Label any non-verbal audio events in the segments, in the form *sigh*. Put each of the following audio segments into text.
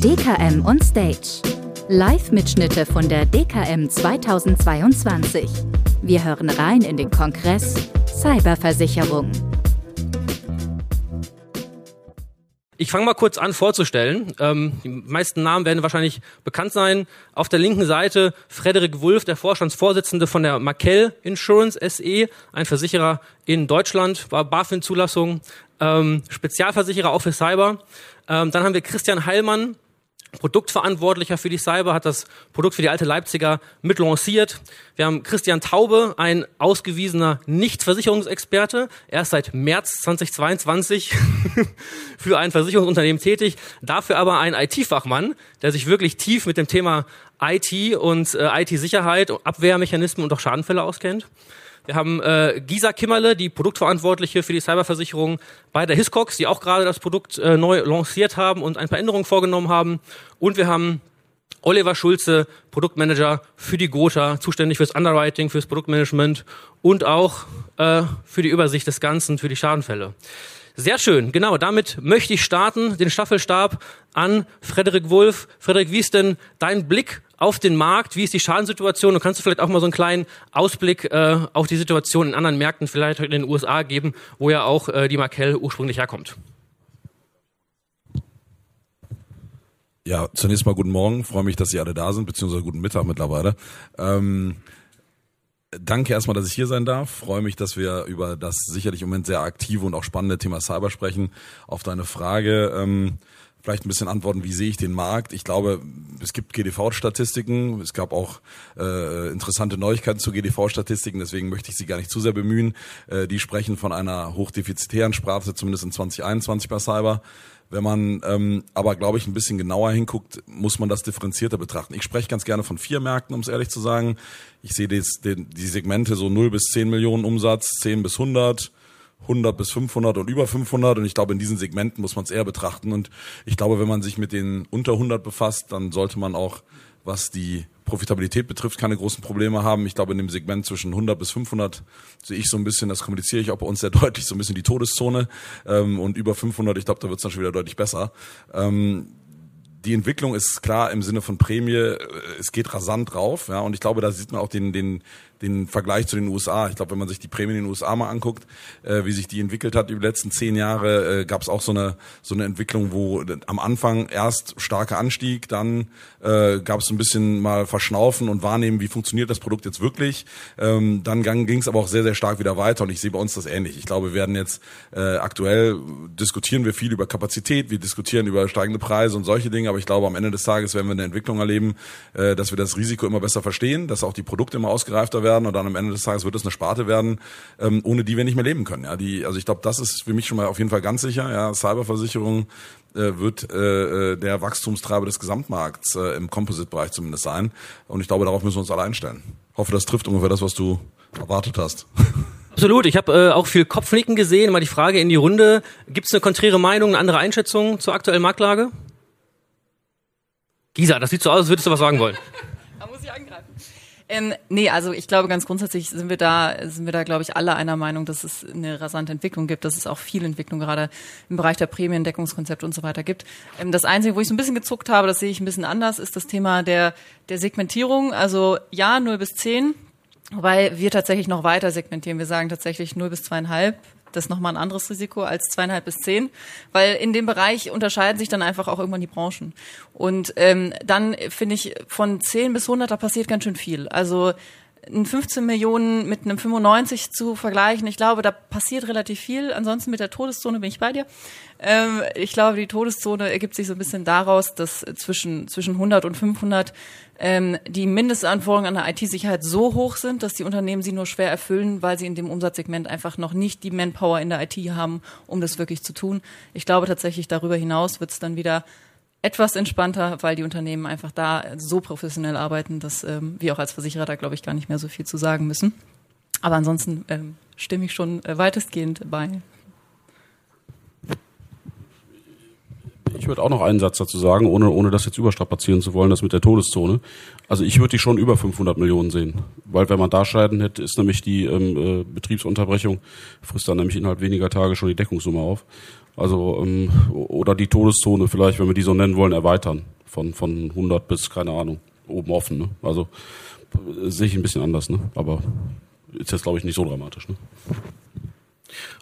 DKM on Stage. Live-Mitschnitte von der DKM 2022. Wir hören rein in den Kongress Cyberversicherung. Ich fange mal kurz an vorzustellen. Ähm, die meisten Namen werden wahrscheinlich bekannt sein. Auf der linken Seite Frederik Wulff, der Vorstandsvorsitzende von der Markel Insurance SE, ein Versicherer in Deutschland, war BaFin-Zulassung, ähm, Spezialversicherer auch für Cyber. Ähm, dann haben wir Christian Heilmann, Produktverantwortlicher für die Cyber, hat das Produkt für die alte Leipziger mit lanciert. Wir haben Christian Taube, ein ausgewiesener Nicht-Versicherungsexperte. Er ist seit März 2022 *laughs* für ein Versicherungsunternehmen tätig, dafür aber ein IT-Fachmann, der sich wirklich tief mit dem Thema IT und äh, IT-Sicherheit, Abwehrmechanismen und auch Schadenfälle auskennt. Wir haben äh, Gisa Kimmerle, die Produktverantwortliche für die Cyberversicherung bei der Hiscox, die auch gerade das Produkt äh, neu lanciert haben und ein paar Änderungen vorgenommen haben. Und wir haben Oliver Schulze, Produktmanager für die Gotha, zuständig fürs Underwriting, fürs Produktmanagement und auch äh, für die Übersicht des Ganzen, für die Schadenfälle. Sehr schön, genau. Damit möchte ich starten, den Staffelstab an Frederik Wulff. Frederik, wie ist denn dein Blick auf den Markt? Wie ist die Schadensituation? Und kannst du vielleicht auch mal so einen kleinen Ausblick äh, auf die Situation in anderen Märkten, vielleicht in den USA geben, wo ja auch äh, die Markel ursprünglich herkommt? Ja, zunächst mal guten Morgen. Freue mich, dass Sie alle da sind, beziehungsweise guten Mittag mittlerweile. Ähm, Danke erstmal, dass ich hier sein darf. Freue mich, dass wir über das sicherlich im Moment sehr aktive und auch spannende Thema Cyber sprechen. Auf deine Frage ähm, vielleicht ein bisschen antworten, wie sehe ich den Markt? Ich glaube, es gibt GDV-Statistiken. Es gab auch äh, interessante Neuigkeiten zu GDV-Statistiken, deswegen möchte ich sie gar nicht zu sehr bemühen. Äh, die sprechen von einer hochdefizitären Sprache, zumindest in 2021 bei Cyber. Wenn man ähm, aber, glaube ich, ein bisschen genauer hinguckt, muss man das differenzierter betrachten. Ich spreche ganz gerne von vier Märkten, um es ehrlich zu sagen. Ich sehe des, den, die Segmente so 0 bis 10 Millionen Umsatz, 10 bis 100, 100 bis 500 und über 500 und ich glaube, in diesen Segmenten muss man es eher betrachten und ich glaube, wenn man sich mit den unter 100 befasst, dann sollte man auch, was die Profitabilität betrifft, keine großen Probleme haben. Ich glaube, in dem Segment zwischen 100 bis 500 sehe ich so ein bisschen, das kommuniziere ich auch bei uns sehr *laughs* deutlich, so ein bisschen die Todeszone. Ähm, und über 500, ich glaube, da wird es dann schon wieder deutlich besser. Die Entwicklung ist klar im Sinne von Prämie, äh, es geht rasant drauf, ja, und ich glaube, da sieht man auch den, den, den Vergleich zu den USA. Ich glaube, wenn man sich die Prämien in den USA mal anguckt, äh, wie sich die entwickelt hat über die letzten zehn Jahre, äh, gab es auch so eine so eine Entwicklung, wo am Anfang erst starker Anstieg, dann äh, gab es ein bisschen mal Verschnaufen und wahrnehmen, wie funktioniert das Produkt jetzt wirklich. Ähm, dann ging es aber auch sehr sehr stark wieder weiter und ich sehe bei uns das ähnlich. Ich glaube, wir werden jetzt äh, aktuell diskutieren wir viel über Kapazität, wir diskutieren über steigende Preise und solche Dinge, aber ich glaube, am Ende des Tages werden wir eine Entwicklung erleben, äh, dass wir das Risiko immer besser verstehen, dass auch die Produkte immer ausgereifter werden und dann am Ende des Tages wird es eine Sparte werden, ähm, ohne die wir nicht mehr leben können. Ja, die, also ich glaube, das ist für mich schon mal auf jeden Fall ganz sicher. Ja, Cyberversicherung äh, wird äh, äh, der Wachstumstreiber des Gesamtmarkts äh, im Composite-Bereich zumindest sein. Und ich glaube, darauf müssen wir uns alle einstellen. Hoffe, das trifft ungefähr das, was du erwartet hast. *laughs* Absolut. Ich habe äh, auch viel Kopfnicken gesehen. Mal die Frage in die Runde: Gibt es eine konträre Meinung, eine andere Einschätzung zur aktuellen Marktlage? Gisa, das sieht so aus, als würdest du was sagen wollen. *laughs* da muss ich angreifen. Ähm, nee, also ich glaube ganz grundsätzlich sind wir da, sind wir da, glaube ich, alle einer Meinung, dass es eine rasante Entwicklung gibt, dass es auch viel Entwicklung gerade im Bereich der Prämiendeckungskonzepte und so weiter gibt. Ähm, das Einzige, wo ich so ein bisschen gezuckt habe, das sehe ich ein bisschen anders, ist das Thema der, der Segmentierung. Also ja, 0 bis 10, Wobei wir tatsächlich noch weiter segmentieren. Wir sagen tatsächlich 0 bis zweieinhalb das ist nochmal ein anderes Risiko als zweieinhalb bis zehn, weil in dem Bereich unterscheiden sich dann einfach auch irgendwann die Branchen. Und ähm, dann finde ich, von zehn bis hundert, da passiert ganz schön viel. Also ein 15 Millionen mit einem 95 zu vergleichen, ich glaube, da passiert relativ viel. Ansonsten mit der Todeszone bin ich bei dir. Ähm, ich glaube, die Todeszone ergibt sich so ein bisschen daraus, dass zwischen, zwischen 100 und 500 ähm, die Mindestanforderungen an der IT-Sicherheit so hoch sind, dass die Unternehmen sie nur schwer erfüllen, weil sie in dem Umsatzsegment einfach noch nicht die Manpower in der IT haben, um das wirklich zu tun. Ich glaube tatsächlich, darüber hinaus wird es dann wieder etwas entspannter, weil die Unternehmen einfach da so professionell arbeiten, dass ähm, wir auch als Versicherer da, glaube ich, gar nicht mehr so viel zu sagen müssen. Aber ansonsten ähm, stimme ich schon äh, weitestgehend bei. Ich würde auch noch einen Satz dazu sagen, ohne, ohne das jetzt überstrapazieren zu wollen, das mit der Todeszone. Also ich würde die schon über 500 Millionen sehen. Weil wenn man da Scheiden hätte, ist nämlich die ähm, äh, Betriebsunterbrechung, frisst dann nämlich innerhalb weniger Tage schon die Deckungssumme auf. Also, ähm, oder die Todeszone vielleicht, wenn wir die so nennen wollen, erweitern. Von, von 100 bis, keine Ahnung, oben offen. Ne? Also äh, sehe ich ein bisschen anders, ne? aber ist jetzt, glaube ich, nicht so dramatisch. Ne?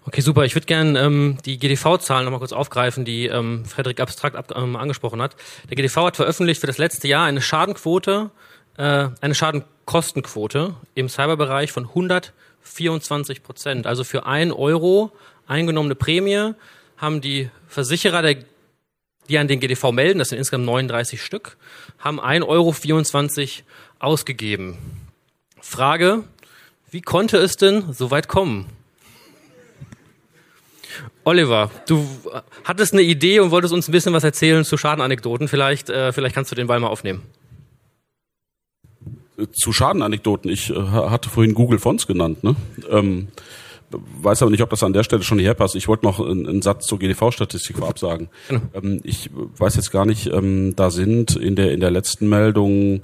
Okay, super. Ich würde gerne ähm, die GDV-Zahlen nochmal kurz aufgreifen, die ähm, Frederik abstrakt ab, ähm, angesprochen hat. Der GDV hat veröffentlicht für das letzte Jahr eine Schadenquote, äh, eine Schadenkostenquote im Cyberbereich von 124 Prozent. Also für ein Euro eingenommene Prämie haben die Versicherer, der, die an den GDV melden, das sind insgesamt 39 Stück, haben 1,24 Euro ausgegeben. Frage, wie konnte es denn so weit kommen? Oliver, du hattest eine Idee und wolltest uns ein bisschen was erzählen zu Schadenanekdoten. Vielleicht, äh, vielleicht kannst du den Ball mal aufnehmen. Zu Schadenanekdoten. Ich äh, hatte vorhin Google Fonts genannt. Ne? Ähm, weiß aber nicht, ob das an der Stelle schon hierher passt. Ich wollte noch einen, einen Satz zur GDV-Statistik vorab sagen. Genau. Ähm, ich weiß jetzt gar nicht, ähm, da sind in der in der letzten Meldung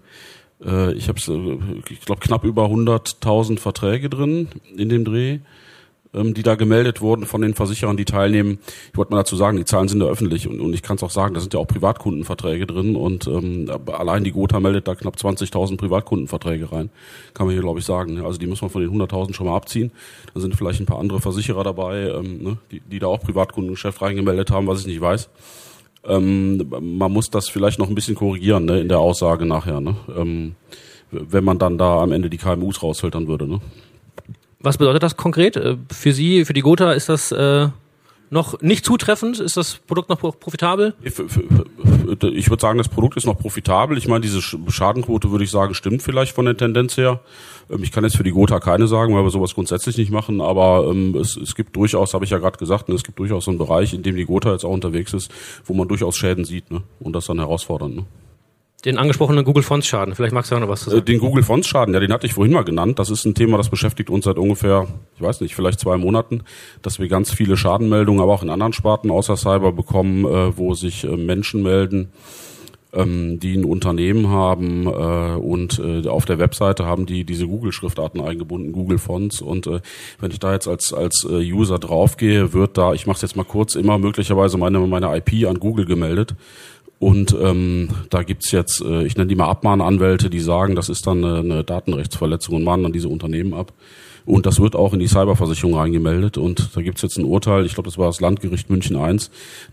äh, ich habe äh, ich glaube knapp über 100.000 Verträge drin in dem Dreh die da gemeldet wurden von den Versicherern, die teilnehmen. Ich wollte mal dazu sagen, die Zahlen sind ja öffentlich und, und ich kann es auch sagen, da sind ja auch Privatkundenverträge drin und ähm, allein die Gotha meldet da knapp 20.000 Privatkundenverträge rein. Kann man hier, glaube ich, sagen. Ne? Also die muss man von den 100.000 schon mal abziehen. Dann sind vielleicht ein paar andere Versicherer dabei, ähm, ne? die, die da auch Privatkundengeschäft reingemeldet haben, was ich nicht weiß. Ähm, man muss das vielleicht noch ein bisschen korrigieren ne, in der Aussage nachher, ne? ähm, wenn man dann da am Ende die KMUs rausfiltern würde. Ne? Was bedeutet das konkret? Äh, für Sie, für die Gotha ist das äh, noch nicht zutreffend? Ist das Produkt noch profitabel? Ich, ich würde sagen, das Produkt ist noch profitabel. Ich meine, diese Schadenquote würde ich sagen, stimmt vielleicht von der Tendenz her. Ähm, ich kann jetzt für die Gotha keine sagen, weil wir sowas grundsätzlich nicht machen, aber ähm, es, es gibt durchaus, habe ich ja gerade gesagt, ne, es gibt durchaus so einen Bereich, in dem die Gotha jetzt auch unterwegs ist, wo man durchaus Schäden sieht ne? und das dann herausfordernd. Ne? Den angesprochenen Google Fonts Schaden. Vielleicht magst du auch noch was zu sagen. Den Google Fonts Schaden, ja, den hatte ich vorhin mal genannt. Das ist ein Thema, das beschäftigt uns seit ungefähr, ich weiß nicht, vielleicht zwei Monaten, dass wir ganz viele Schadenmeldungen, aber auch in anderen Sparten außer Cyber bekommen, äh, wo sich äh, Menschen melden, ähm, die ein Unternehmen haben äh, und äh, auf der Webseite haben die diese Google-Schriftarten eingebunden, Google Fonts. Und äh, wenn ich da jetzt als als äh, User draufgehe, wird da, ich mache es jetzt mal kurz, immer möglicherweise meine meine IP an Google gemeldet. Und ähm, da gibt's jetzt, äh, ich nenne die mal Abmahnanwälte, die sagen, das ist dann eine, eine Datenrechtsverletzung und mahnen dann diese Unternehmen ab. Und das wird auch in die Cyberversicherung reingemeldet. Und da gibt's jetzt ein Urteil, ich glaube, das war das Landgericht München I.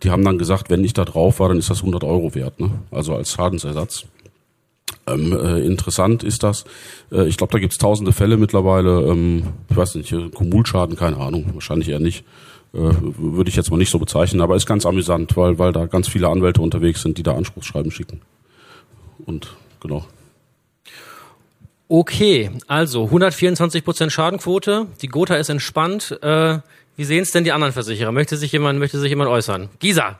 Die haben dann gesagt, wenn ich da drauf war, dann ist das 100 Euro wert, ne? also als Schadensersatz. Ähm, äh, interessant ist das. Äh, ich glaube, da gibt's tausende Fälle mittlerweile. Ähm, ich weiß nicht, Kumulschaden, keine Ahnung, wahrscheinlich eher nicht. Äh, würde ich jetzt mal nicht so bezeichnen, aber ist ganz amüsant, weil, weil da ganz viele Anwälte unterwegs sind, die da Anspruchsschreiben schicken. Und genau. Okay, also 124 Prozent Schadenquote. Die Gotha ist entspannt. Äh, wie sehen es denn die anderen Versicherer? Möchte sich jemand, möchte sich jemand äußern? Gisa.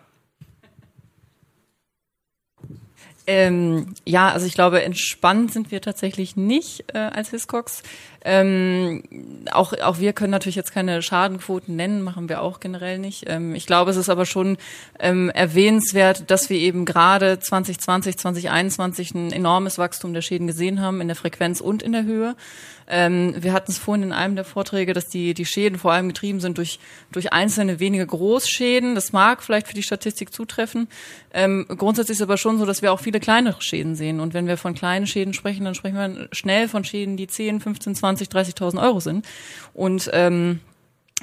Ähm, ja, also ich glaube, entspannt sind wir tatsächlich nicht äh, als Hiscox. Ähm, auch, auch wir können natürlich jetzt keine Schadenquoten nennen, machen wir auch generell nicht. Ähm, ich glaube, es ist aber schon ähm, erwähnenswert, dass wir eben gerade 2020, 2021 ein enormes Wachstum der Schäden gesehen haben, in der Frequenz und in der Höhe. Ähm, wir hatten es vorhin in einem der Vorträge, dass die, die Schäden vor allem getrieben sind durch, durch einzelne wenige Großschäden. Das mag vielleicht für die Statistik zutreffen. Ähm, grundsätzlich ist es aber schon so, dass wir auch viele kleinere Schäden sehen. Und wenn wir von kleinen Schäden sprechen, dann sprechen wir schnell von Schäden, die 10, 15, 20, 30.000 Euro sind. Und ähm,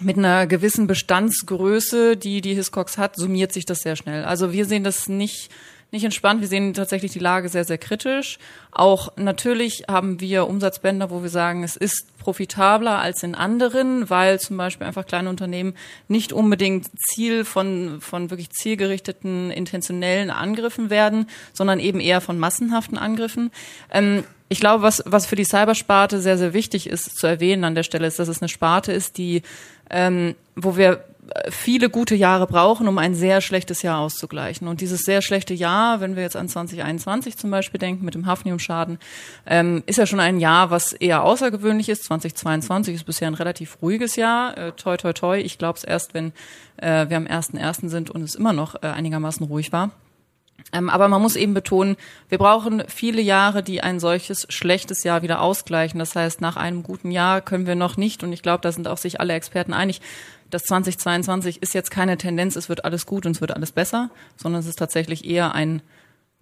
mit einer gewissen Bestandsgröße, die die Hiscox hat, summiert sich das sehr schnell. Also wir sehen das nicht nicht entspannt. Wir sehen tatsächlich die Lage sehr, sehr kritisch. Auch natürlich haben wir Umsatzbänder, wo wir sagen, es ist profitabler als in anderen, weil zum Beispiel einfach kleine Unternehmen nicht unbedingt Ziel von, von wirklich zielgerichteten, intentionellen Angriffen werden, sondern eben eher von massenhaften Angriffen. Ähm, ich glaube, was, was für die Cybersparte sehr, sehr wichtig ist zu erwähnen an der Stelle, ist, dass es eine Sparte ist, die, ähm, wo wir viele gute Jahre brauchen, um ein sehr schlechtes Jahr auszugleichen. Und dieses sehr schlechte Jahr, wenn wir jetzt an 2021 zum Beispiel denken mit dem Hafniumschaden, ähm, ist ja schon ein Jahr, was eher außergewöhnlich ist. 2022 ist bisher ein relativ ruhiges Jahr. Äh, toi, toi, toi. Ich glaube es erst, wenn äh, wir am 1.1. sind und es immer noch äh, einigermaßen ruhig war. Ähm, aber man muss eben betonen, wir brauchen viele Jahre, die ein solches schlechtes Jahr wieder ausgleichen. Das heißt, nach einem guten Jahr können wir noch nicht, und ich glaube, da sind auch sich alle Experten einig, dass 2022 ist jetzt keine Tendenz, es wird alles gut und es wird alles besser, sondern es ist tatsächlich eher ein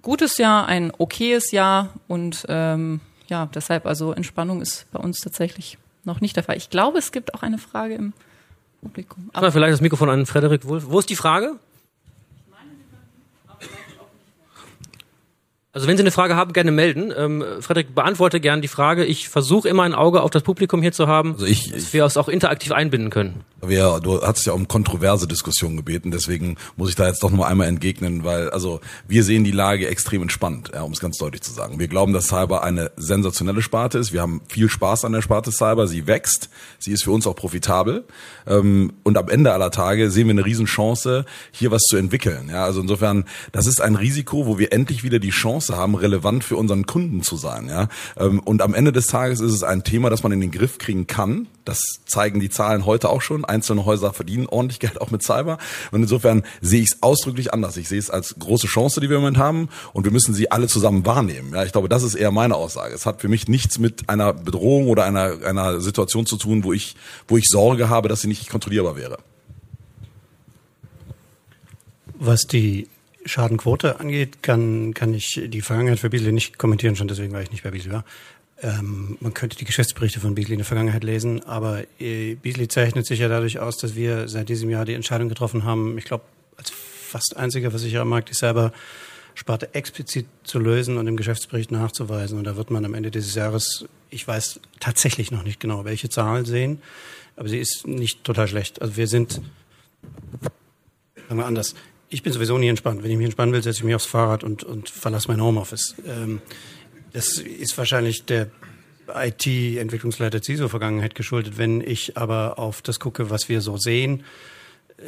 gutes Jahr, ein okayes Jahr und ähm, ja, deshalb also Entspannung ist bei uns tatsächlich noch nicht der Fall. Ich glaube, es gibt auch eine Frage im Publikum. Aber vielleicht das Mikrofon an Frederik Wulff. Wo ist die Frage? Also wenn Sie eine Frage haben, gerne melden. Ähm, Frederik, beantworte gerne die Frage. Ich versuche immer ein Auge auf das Publikum hier zu haben, Also ich- dass wir es auch interaktiv einbinden können. Wir, du hast ja um kontroverse Diskussionen gebeten, deswegen muss ich da jetzt doch noch einmal entgegnen, weil also wir sehen die Lage extrem entspannt, ja, um es ganz deutlich zu sagen. Wir glauben, dass Cyber eine sensationelle Sparte ist. Wir haben viel Spaß an der Sparte Cyber. Sie wächst, sie ist für uns auch profitabel ähm, und am Ende aller Tage sehen wir eine Riesenchance, hier was zu entwickeln. Ja, also insofern, das ist ein Risiko, wo wir endlich wieder die Chance haben, relevant für unseren Kunden zu sein. Ja, ähm, und am Ende des Tages ist es ein Thema, das man in den Griff kriegen kann. Das zeigen die Zahlen heute auch schon. Einzelne Häuser verdienen ordentlich Geld auch mit Cyber. Und insofern sehe ich es ausdrücklich anders. Ich sehe es als große Chance, die wir im Moment haben. Und wir müssen sie alle zusammen wahrnehmen. Ja, ich glaube, das ist eher meine Aussage. Es hat für mich nichts mit einer Bedrohung oder einer, einer Situation zu tun, wo ich, wo ich Sorge habe, dass sie nicht kontrollierbar wäre. Was die Schadenquote angeht, kann, kann ich die Vergangenheit für Beasley nicht kommentieren, schon deswegen, weil ich nicht bei Beasley war. Ähm, man könnte die Geschäftsberichte von Beasley in der Vergangenheit lesen, aber äh, Beasley zeichnet sich ja dadurch aus, dass wir seit diesem Jahr die Entscheidung getroffen haben, ich glaube, als fast einziger Versicherer am Markt, die selber Sparte explizit zu lösen und im Geschäftsbericht nachzuweisen. Und da wird man am Ende dieses Jahres, ich weiß tatsächlich noch nicht genau, welche Zahl sehen, aber sie ist nicht total schlecht. Also wir sind Sagen wir anders. Ich bin sowieso nie entspannt. Wenn ich mich entspannen will, setze ich mich aufs Fahrrad und, und verlasse mein Homeoffice. Ähm, das ist wahrscheinlich der IT-Entwicklungsleiter CISO-Vergangenheit geschuldet. Wenn ich aber auf das gucke, was wir so sehen,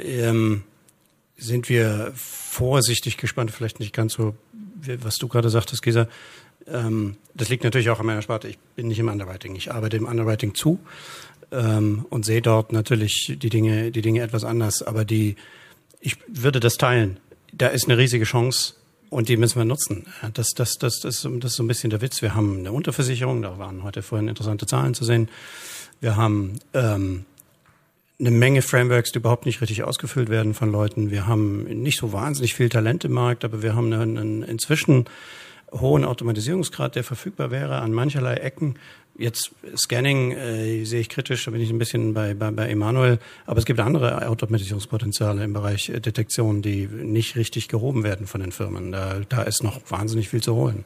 ähm, sind wir vorsichtig gespannt, vielleicht nicht ganz so, was du gerade sagtest, Gesa. Ähm, das liegt natürlich auch an meiner Sparte. Ich bin nicht im Underwriting. Ich arbeite im Underwriting zu ähm, und sehe dort natürlich die Dinge, die Dinge etwas anders. Aber die, ich würde das teilen. Da ist eine riesige Chance und die müssen wir nutzen. Das, das, das, das, das ist so ein bisschen der Witz. Wir haben eine Unterversicherung, da waren heute vorhin interessante Zahlen zu sehen. Wir haben ähm, eine Menge Frameworks, die überhaupt nicht richtig ausgefüllt werden von Leuten. Wir haben nicht so wahnsinnig viel Talent im Markt, aber wir haben einen, einen inzwischen hohen Automatisierungsgrad, der verfügbar wäre an mancherlei Ecken. Jetzt Scanning äh, sehe ich kritisch, da bin ich ein bisschen bei, bei, bei Emanuel, aber es gibt andere Automatisierungspotenziale im Bereich äh, Detektion, die nicht richtig gehoben werden von den Firmen. Da, da ist noch wahnsinnig viel zu holen.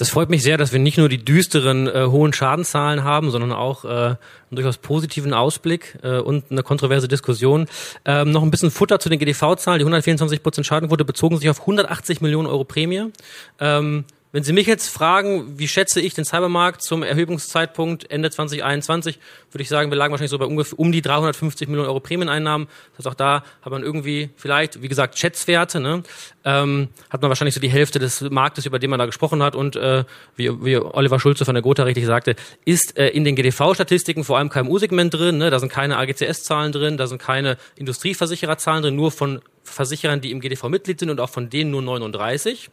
Das freut mich sehr, dass wir nicht nur die düsteren äh, hohen Schadenzahlen haben, sondern auch äh, einen durchaus positiven Ausblick äh, und eine kontroverse Diskussion. Ähm, noch ein bisschen Futter zu den GDV-Zahlen. Die 124 Prozent Schadenquote bezogen sich auf 180 Millionen Euro Prämie. Ähm, wenn Sie mich jetzt fragen, wie schätze ich den Cybermarkt zum Erhebungszeitpunkt Ende 2021, würde ich sagen, wir lagen wahrscheinlich so bei ungefähr um die 350 Millionen Euro Prämieneinnahmen. Das heißt, auch da hat man irgendwie vielleicht, wie gesagt, Schätzwerte, ne? ähm, hat man wahrscheinlich so die Hälfte des Marktes, über den man da gesprochen hat. Und äh, wie, wie Oliver Schulze von der Gotha richtig sagte, ist äh, in den GDV-Statistiken vor allem KMU-Segment drin. Ne? Da sind keine AGCS-Zahlen drin, da sind keine Industrieversichererzahlen drin, nur von Versicherern, die im GDV Mitglied sind und auch von denen nur 39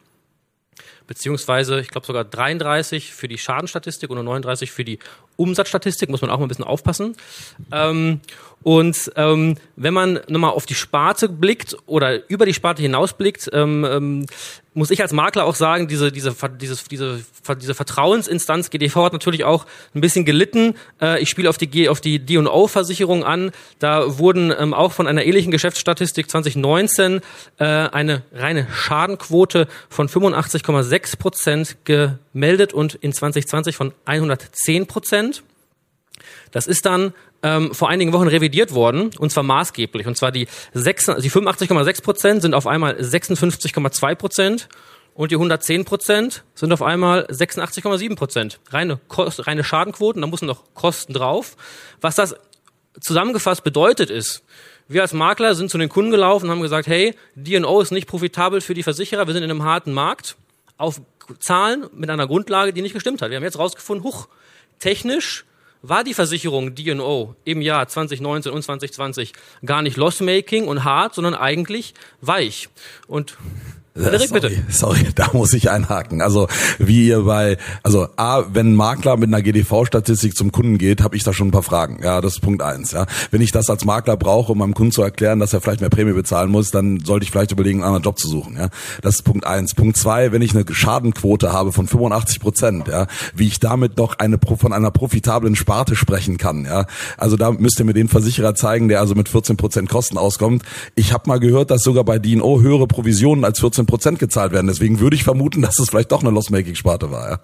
beziehungsweise ich glaube sogar 33 für die Schadenstatistik und nur 39 für die Umsatzstatistik, muss man auch mal ein bisschen aufpassen. Ähm, und ähm, wenn man nochmal auf die Sparte blickt oder über die Sparte hinaus blickt, ähm, ähm, muss ich als Makler auch sagen, diese, diese, dieses, diese, diese Vertrauensinstanz GDV hat natürlich auch ein bisschen gelitten. Äh, ich spiele auf die, auf die D&O-Versicherung an. Da wurden ähm, auch von einer ähnlichen Geschäftsstatistik 2019 äh, eine reine Schadenquote von 85,6 Prozent gemeldet und in 2020 von 110 Prozent. Das ist dann ähm, vor einigen Wochen revidiert worden, und zwar maßgeblich. Und zwar die, 6, die 85,6 Prozent sind auf einmal 56,2 Prozent und die 110 Prozent sind auf einmal 86,7 Prozent. Reine, reine Schadenquoten, da müssen noch Kosten drauf. Was das zusammengefasst bedeutet ist, wir als Makler sind zu den Kunden gelaufen und haben gesagt, hey, D&O ist nicht profitabel für die Versicherer, wir sind in einem harten Markt auf Zahlen mit einer Grundlage, die nicht gestimmt hat. Wir haben jetzt rausgefunden, huch, technisch war die Versicherung D&O im Jahr 2019 und 2020 gar nicht loss-making und hart, sondern eigentlich weich. Und Sorry, bitte. Sorry, *laughs* da muss ich einhaken. Also wie ihr bei, also A, wenn ein Makler mit einer GDV-Statistik zum Kunden geht, habe ich da schon ein paar Fragen. Ja, das ist Punkt eins. Ja, wenn ich das als Makler brauche, um meinem Kunden zu erklären, dass er vielleicht mehr Prämie bezahlen muss, dann sollte ich vielleicht überlegen, einen anderen Job zu suchen. Ja, das ist Punkt eins. Punkt zwei, wenn ich eine Schadenquote habe von 85 Prozent, ja, wie ich damit noch eine von einer profitablen Sparte sprechen kann. Ja, also da müsst ihr mir den Versicherer zeigen, der also mit 14 Prozent Kosten auskommt. Ich habe mal gehört, dass sogar bei D&O höhere Provisionen als 14 Prozent gezahlt werden. Deswegen würde ich vermuten, dass es vielleicht doch eine Loss-Making-Sparte war. Ja.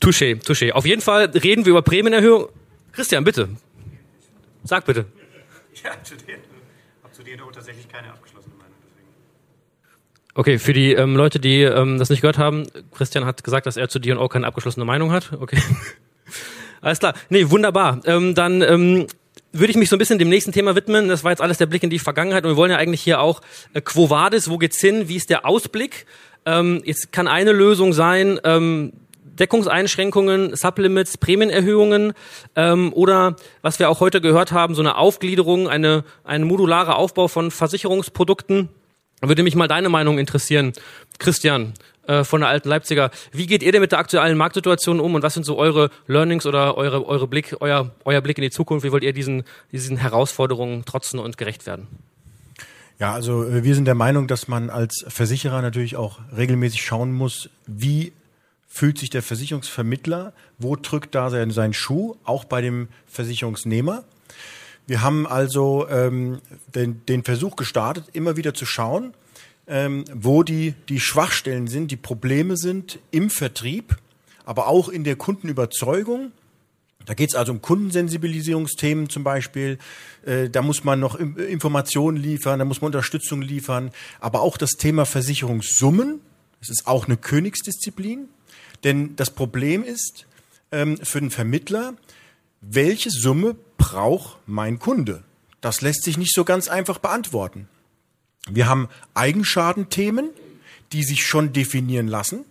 Touché, touché. Auf jeden Fall reden wir über Prämienerhöhung. Christian, bitte. Sag bitte. Ja, zu dir. Hab zu dir tatsächlich keine abgeschlossene Meinung. Deswegen. Okay, für die ähm, Leute, die ähm, das nicht gehört haben, Christian hat gesagt, dass er zu D&O keine abgeschlossene Meinung hat. Okay. *laughs* Alles klar. Nee, wunderbar. Ähm, dann ähm, würde ich mich so ein bisschen dem nächsten Thema widmen. Das war jetzt alles der Blick in die Vergangenheit und wir wollen ja eigentlich hier auch äh, Quo Vadis, wo geht's hin, wie ist der Ausblick? Ähm, jetzt kann eine Lösung sein, ähm, Deckungseinschränkungen, Sublimits, Prämienerhöhungen ähm, oder was wir auch heute gehört haben, so eine Aufgliederung, eine, ein modularer Aufbau von Versicherungsprodukten. Würde mich mal deine Meinung interessieren, Christian äh, von der alten Leipziger. Wie geht ihr denn mit der aktuellen Marktsituation um und was sind so eure Learnings oder eure, eure Blick, euer, euer Blick in die Zukunft? Wie wollt ihr diesen, diesen Herausforderungen trotzen und gerecht werden? Ja, also äh, wir sind der Meinung, dass man als Versicherer natürlich auch regelmäßig schauen muss, wie fühlt sich der Versicherungsvermittler, wo drückt da sein Schuh, auch bei dem Versicherungsnehmer. Wir haben also ähm, den, den Versuch gestartet, immer wieder zu schauen, ähm, wo die, die Schwachstellen sind, die Probleme sind im Vertrieb, aber auch in der Kundenüberzeugung. Da geht es also um Kundensensibilisierungsthemen zum Beispiel. Äh, da muss man noch Informationen liefern, da muss man Unterstützung liefern. Aber auch das Thema Versicherungssummen, das ist auch eine Königsdisziplin. Denn das Problem ist ähm, für den Vermittler, welche Summe braucht mein Kunde? Das lässt sich nicht so ganz einfach beantworten. Wir haben Eigenschadenthemen, die sich schon definieren lassen.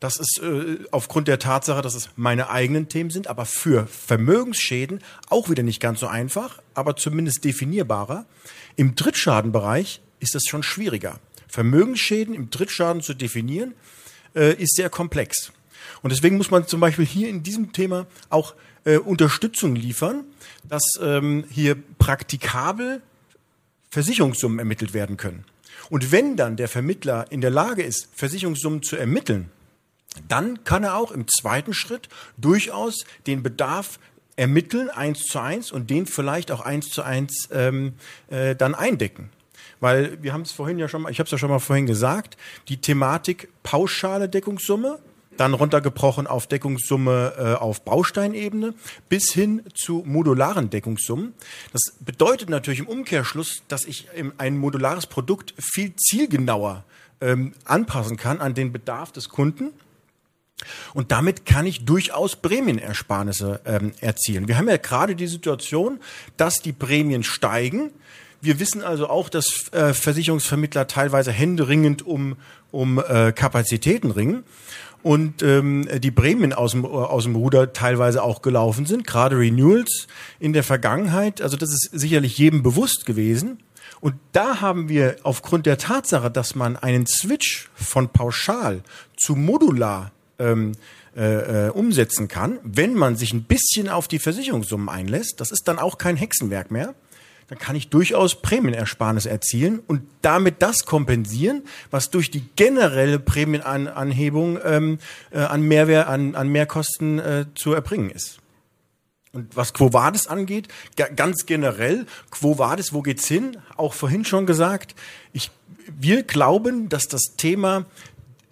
Das ist äh, aufgrund der Tatsache, dass es meine eigenen Themen sind, aber für Vermögensschäden auch wieder nicht ganz so einfach, aber zumindest definierbarer. Im Drittschadenbereich ist das schon schwieriger. Vermögensschäden im Drittschaden zu definieren, äh, ist sehr komplex. Und deswegen muss man zum Beispiel hier in diesem Thema auch äh, Unterstützung liefern, dass ähm, hier praktikabel Versicherungssummen ermittelt werden können. Und wenn dann der Vermittler in der Lage ist, Versicherungssummen zu ermitteln, dann kann er auch im zweiten Schritt durchaus den Bedarf ermitteln, eins zu eins, und den vielleicht auch eins zu eins ähm, äh, dann eindecken. Weil wir haben es vorhin ja schon mal, ich habe es ja schon mal vorhin gesagt, die Thematik pauschale Deckungssumme, dann runtergebrochen auf Deckungssumme äh, auf Bausteinebene bis hin zu modularen Deckungssummen. Das bedeutet natürlich im Umkehrschluss, dass ich ein modulares Produkt viel zielgenauer ähm, anpassen kann an den Bedarf des Kunden. Und damit kann ich durchaus Prämienersparnisse ähm, erzielen. Wir haben ja gerade die Situation, dass die Prämien steigen. Wir wissen also auch, dass äh, Versicherungsvermittler teilweise händeringend um, um äh, Kapazitäten ringen und ähm, die Prämien aus dem, aus dem Ruder teilweise auch gelaufen sind, gerade Renewals in der Vergangenheit. Also das ist sicherlich jedem bewusst gewesen. Und da haben wir aufgrund der Tatsache, dass man einen Switch von pauschal zu modular ähm, äh, äh, umsetzen kann, wenn man sich ein bisschen auf die Versicherungssummen einlässt, das ist dann auch kein Hexenwerk mehr dann kann ich durchaus Prämienersparnis erzielen und damit das kompensieren, was durch die generelle Prämienanhebung ähm, äh, an Mehrwert, an, an Mehrkosten äh, zu erbringen ist. Und was Quo Vadis angeht, ganz generell, Quo Vadis, wo geht's hin? Auch vorhin schon gesagt, ich, wir glauben, dass das Thema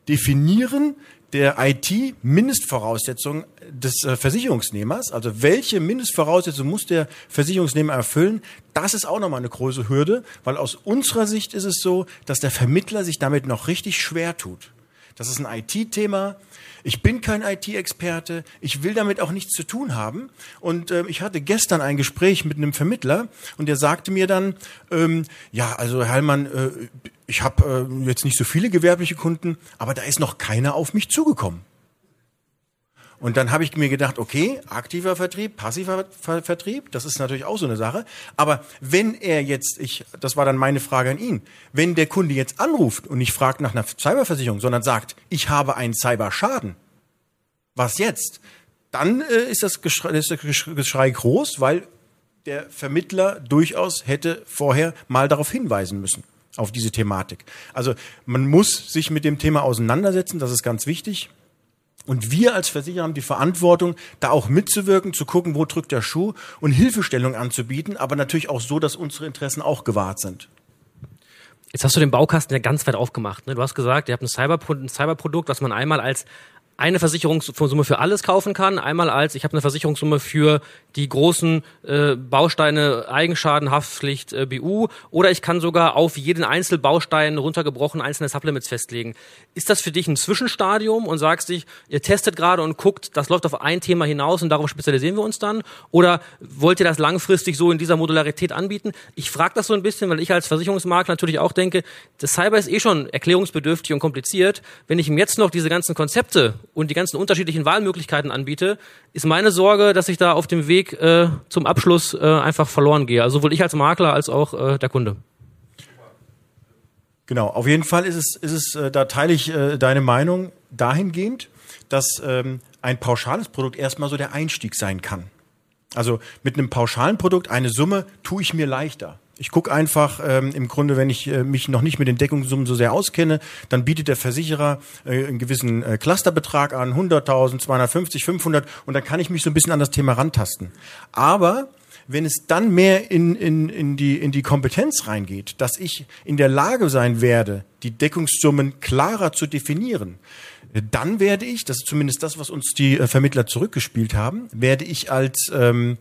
Definieren der IT-Mindestvoraussetzungen des äh, Versicherungsnehmers, also welche Mindestvoraussetzungen muss der Versicherungsnehmer erfüllen, das ist auch nochmal eine große Hürde, weil aus unserer Sicht ist es so, dass der Vermittler sich damit noch richtig schwer tut. Das ist ein IT-Thema. Ich bin kein IT-Experte. Ich will damit auch nichts zu tun haben. Und äh, ich hatte gestern ein Gespräch mit einem Vermittler und der sagte mir dann, ähm, ja, also Herr Heilmann, äh, ich habe äh, jetzt nicht so viele gewerbliche Kunden, aber da ist noch keiner auf mich zugekommen. Und dann habe ich mir gedacht, okay, aktiver Vertrieb, passiver Ver Vertrieb, das ist natürlich auch so eine Sache. Aber wenn er jetzt, ich, das war dann meine Frage an ihn, wenn der Kunde jetzt anruft und nicht fragt nach einer Cyberversicherung, sondern sagt, ich habe einen Cyberschaden, was jetzt? Dann äh, ist, das Geschrei, ist das Geschrei groß, weil der Vermittler durchaus hätte vorher mal darauf hinweisen müssen auf diese Thematik. Also man muss sich mit dem Thema auseinandersetzen, das ist ganz wichtig. Und wir als Versicherer haben die Verantwortung, da auch mitzuwirken, zu gucken, wo drückt der Schuh und Hilfestellung anzubieten, aber natürlich auch so, dass unsere Interessen auch gewahrt sind. Jetzt hast du den Baukasten ja ganz weit aufgemacht. Ne? Du hast gesagt, ihr habt ein, Cyberprodukt, ein Cyberprodukt, was man einmal als eine Versicherungssumme für alles kaufen kann. Einmal als, ich habe eine Versicherungssumme für die großen äh, Bausteine Eigenschaden, Haftpflicht, äh, BU. Oder ich kann sogar auf jeden Einzelbaustein runtergebrochen einzelne Supplements festlegen. Ist das für dich ein Zwischenstadium und sagst dich, ihr testet gerade und guckt, das läuft auf ein Thema hinaus und darauf spezialisieren wir uns dann? Oder wollt ihr das langfristig so in dieser Modularität anbieten? Ich frage das so ein bisschen, weil ich als Versicherungsmakler natürlich auch denke, das Cyber ist eh schon erklärungsbedürftig und kompliziert. Wenn ich ihm jetzt noch diese ganzen Konzepte und die ganzen unterschiedlichen Wahlmöglichkeiten anbiete, ist meine Sorge, dass ich da auf dem Weg äh, zum Abschluss äh, einfach verloren gehe. Also sowohl ich als Makler als auch äh, der Kunde. Genau, auf jeden Fall ist es, ist es äh, da teile ich äh, deine Meinung dahingehend, dass ähm, ein pauschales Produkt erstmal so der Einstieg sein kann. Also mit einem pauschalen Produkt eine Summe tue ich mir leichter. Ich gucke einfach ähm, im Grunde, wenn ich äh, mich noch nicht mit den Deckungssummen so sehr auskenne, dann bietet der Versicherer äh, einen gewissen äh, Clusterbetrag an, 100.000, 250, 500 und dann kann ich mich so ein bisschen an das Thema rantasten. Aber wenn es dann mehr in, in, in, die, in die Kompetenz reingeht, dass ich in der Lage sein werde, die Deckungssummen klarer zu definieren, dann werde ich, das ist zumindest das, was uns die äh, Vermittler zurückgespielt haben, werde ich als ähm,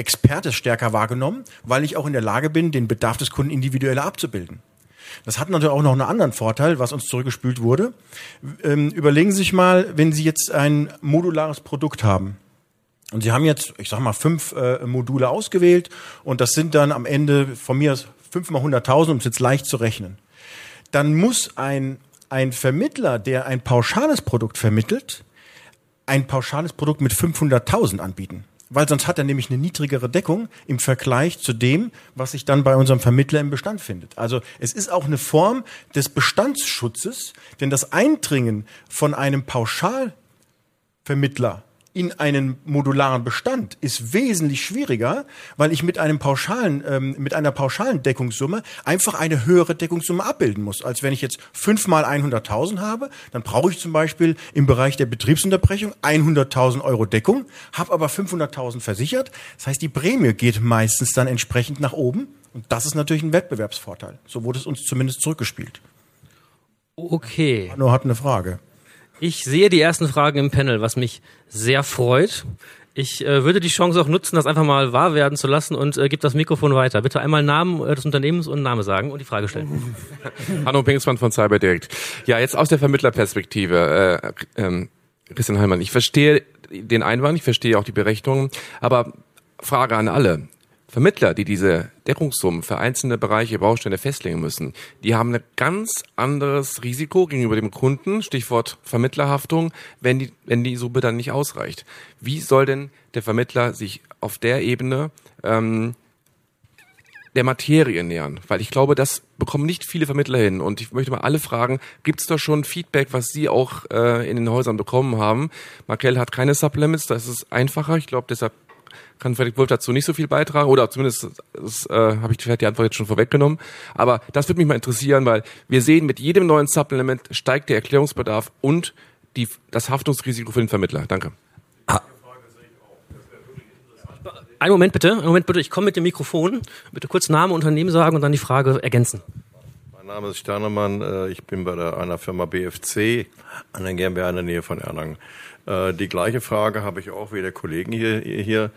Experte stärker wahrgenommen, weil ich auch in der Lage bin, den Bedarf des Kunden individueller abzubilden. Das hat natürlich auch noch einen anderen Vorteil, was uns zurückgespült wurde. Ähm, überlegen Sie sich mal, wenn Sie jetzt ein modulares Produkt haben. Und Sie haben jetzt, ich sag mal, fünf äh, Module ausgewählt und das sind dann am Ende von mir fünf mal 100.000, um es jetzt leicht zu rechnen. Dann muss ein, ein Vermittler, der ein pauschales Produkt vermittelt, ein pauschales Produkt mit 500.000 anbieten weil sonst hat er nämlich eine niedrigere Deckung im Vergleich zu dem, was sich dann bei unserem Vermittler im Bestand findet. Also es ist auch eine Form des Bestandsschutzes, denn das Eindringen von einem Pauschalvermittler in einen modularen Bestand ist wesentlich schwieriger, weil ich mit einem pauschalen, ähm, mit einer pauschalen Deckungssumme einfach eine höhere Deckungssumme abbilden muss, als wenn ich jetzt fünfmal 100.000 habe, dann brauche ich zum Beispiel im Bereich der Betriebsunterbrechung 100.000 Euro Deckung, habe aber 500.000 versichert. Das heißt, die Prämie geht meistens dann entsprechend nach oben und das ist natürlich ein Wettbewerbsvorteil. So wurde es uns zumindest zurückgespielt. Okay. Nur hat eine Frage. Ich sehe die ersten Fragen im Panel, was mich sehr freut. Ich äh, würde die Chance auch nutzen, das einfach mal wahr werden zu lassen und äh, gebe das Mikrofon weiter. Bitte einmal Namen äh, des Unternehmens und Name sagen und die Frage stellen. *laughs* Hanno Pingsmann von CyberDirect. Ja, jetzt aus der Vermittlerperspektive. Äh, ähm, Christian Heimann, ich verstehe den Einwand, ich verstehe auch die Berechnungen, aber Frage an alle. Vermittler, die diese Deckungssummen für einzelne Bereiche, Bausteine festlegen müssen, die haben ein ganz anderes Risiko gegenüber dem Kunden, Stichwort Vermittlerhaftung, wenn die, wenn die Summe dann nicht ausreicht. Wie soll denn der Vermittler sich auf der Ebene ähm, der Materie nähern? Weil ich glaube, das bekommen nicht viele Vermittler hin. Und ich möchte mal alle fragen, gibt es da schon Feedback, was Sie auch äh, in den Häusern bekommen haben? Markel hat keine Sublimits, das ist einfacher. Ich glaube, deshalb kann Frederik Wolf dazu nicht so viel beitragen oder zumindest äh, habe ich die Antwort jetzt schon vorweggenommen. Aber das würde mich mal interessieren, weil wir sehen, mit jedem neuen Supplement steigt der Erklärungsbedarf und die, das Haftungsrisiko für den Vermittler. Danke. Einen Moment bitte, einen Moment bitte, ich komme mit dem Mikrofon. Bitte kurz Name, Unternehmen sagen und dann die Frage ergänzen. Mein Name ist Sternemann, äh, ich bin bei der, einer Firma BFC an der GmbH in der Nähe von Erlangen. Äh, die gleiche Frage habe ich auch wie der Kollegen hier. hier.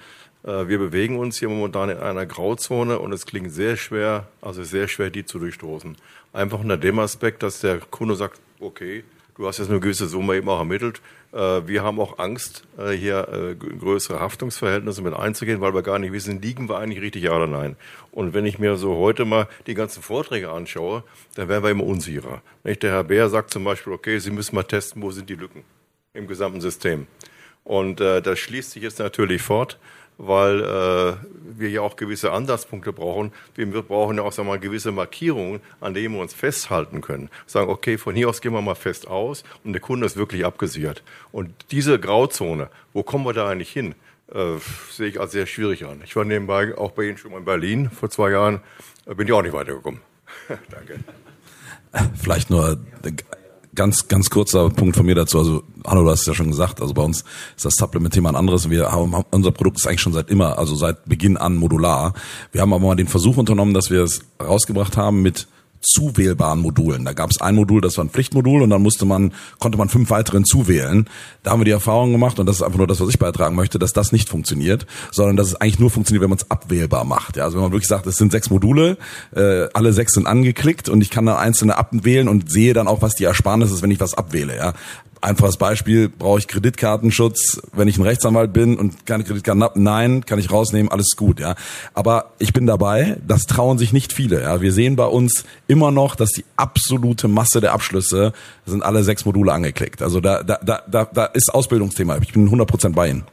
Äh, wir bewegen uns hier momentan in einer Grauzone und es klingt sehr schwer, also sehr schwer, die zu durchstoßen. Einfach unter dem Aspekt, dass der Kunde sagt, okay, du hast jetzt eine gewisse Summe eben auch ermittelt. Äh, wir haben auch Angst, hier größere Haftungsverhältnisse mit einzugehen, weil wir gar nicht wissen, liegen wir eigentlich richtig, ja oder nein. Und wenn ich mir so heute mal die ganzen Vorträge anschaue, dann werden wir immer unsicherer. Der Herr Bär sagt zum Beispiel, okay, Sie müssen mal testen, wo sind die Lücken im gesamten System. Und äh, das schließt sich jetzt natürlich fort, weil äh, wir ja auch gewisse Ansatzpunkte brauchen. Wir brauchen ja auch sagen wir mal, gewisse Markierungen, an denen wir uns festhalten können. Sagen, okay, von hier aus gehen wir mal fest aus und der Kunde ist wirklich abgesichert. Und diese Grauzone, wo kommen wir da eigentlich hin? Äh, sehe ich als sehr schwierig an. Ich war nebenbei auch bei Ihnen schon mal in Berlin vor zwei Jahren, äh, bin ich auch nicht weitergekommen. *laughs* Danke. Vielleicht nur ganz, ganz kurzer Punkt von mir dazu. Also, Hanno, du hast es ja schon gesagt, also bei uns ist das Supplement-Thema ein anderes. Wir haben, unser Produkt ist eigentlich schon seit immer, also seit Beginn an modular. Wir haben aber mal den Versuch unternommen, dass wir es rausgebracht haben mit zuwählbaren Modulen. Da gab es ein Modul, das war ein Pflichtmodul und dann musste man, konnte man fünf weiteren zuwählen. Da haben wir die Erfahrung gemacht, und das ist einfach nur das, was ich beitragen möchte, dass das nicht funktioniert, sondern dass es eigentlich nur funktioniert, wenn man es abwählbar macht. Ja, also wenn man wirklich sagt, es sind sechs Module, äh, alle sechs sind angeklickt und ich kann dann einzelne abwählen und sehe dann auch, was die Ersparnis ist, wenn ich was abwähle. Ja, Einfaches Beispiel, brauche ich Kreditkartenschutz, wenn ich ein Rechtsanwalt bin und keine Kreditkarten habe? Nein, kann ich rausnehmen, alles gut, ja. Aber ich bin dabei, das trauen sich nicht viele, ja. Wir sehen bei uns immer noch, dass die absolute Masse der Abschlüsse sind alle sechs Module angeklickt. Also da, da, da, da, da ist Ausbildungsthema. Ich bin 100% bei Ihnen.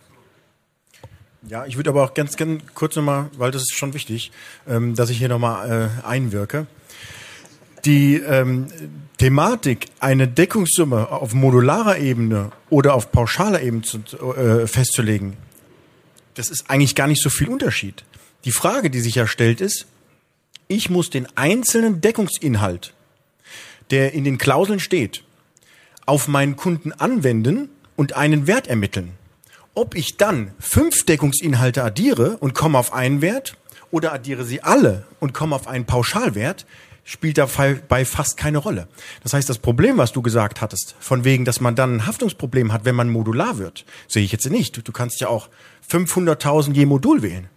Ja, ich würde aber auch ganz, ganz kurz nochmal, weil das ist schon wichtig, ähm, dass ich hier nochmal äh, einwirke. Die ähm, Thematik, eine Deckungssumme auf modularer Ebene oder auf pauschaler Ebene zu, äh, festzulegen, das ist eigentlich gar nicht so viel Unterschied. Die Frage, die sich ja stellt, ist, ich muss den einzelnen Deckungsinhalt, der in den Klauseln steht, auf meinen Kunden anwenden und einen Wert ermitteln. Ob ich dann fünf Deckungsinhalte addiere und komme auf einen Wert oder addiere sie alle und komme auf einen Pauschalwert, spielt dabei fast keine Rolle. Das heißt, das Problem, was du gesagt hattest, von wegen, dass man dann ein Haftungsproblem hat, wenn man modular wird, sehe ich jetzt nicht. Du kannst ja auch 500.000 je Modul wählen.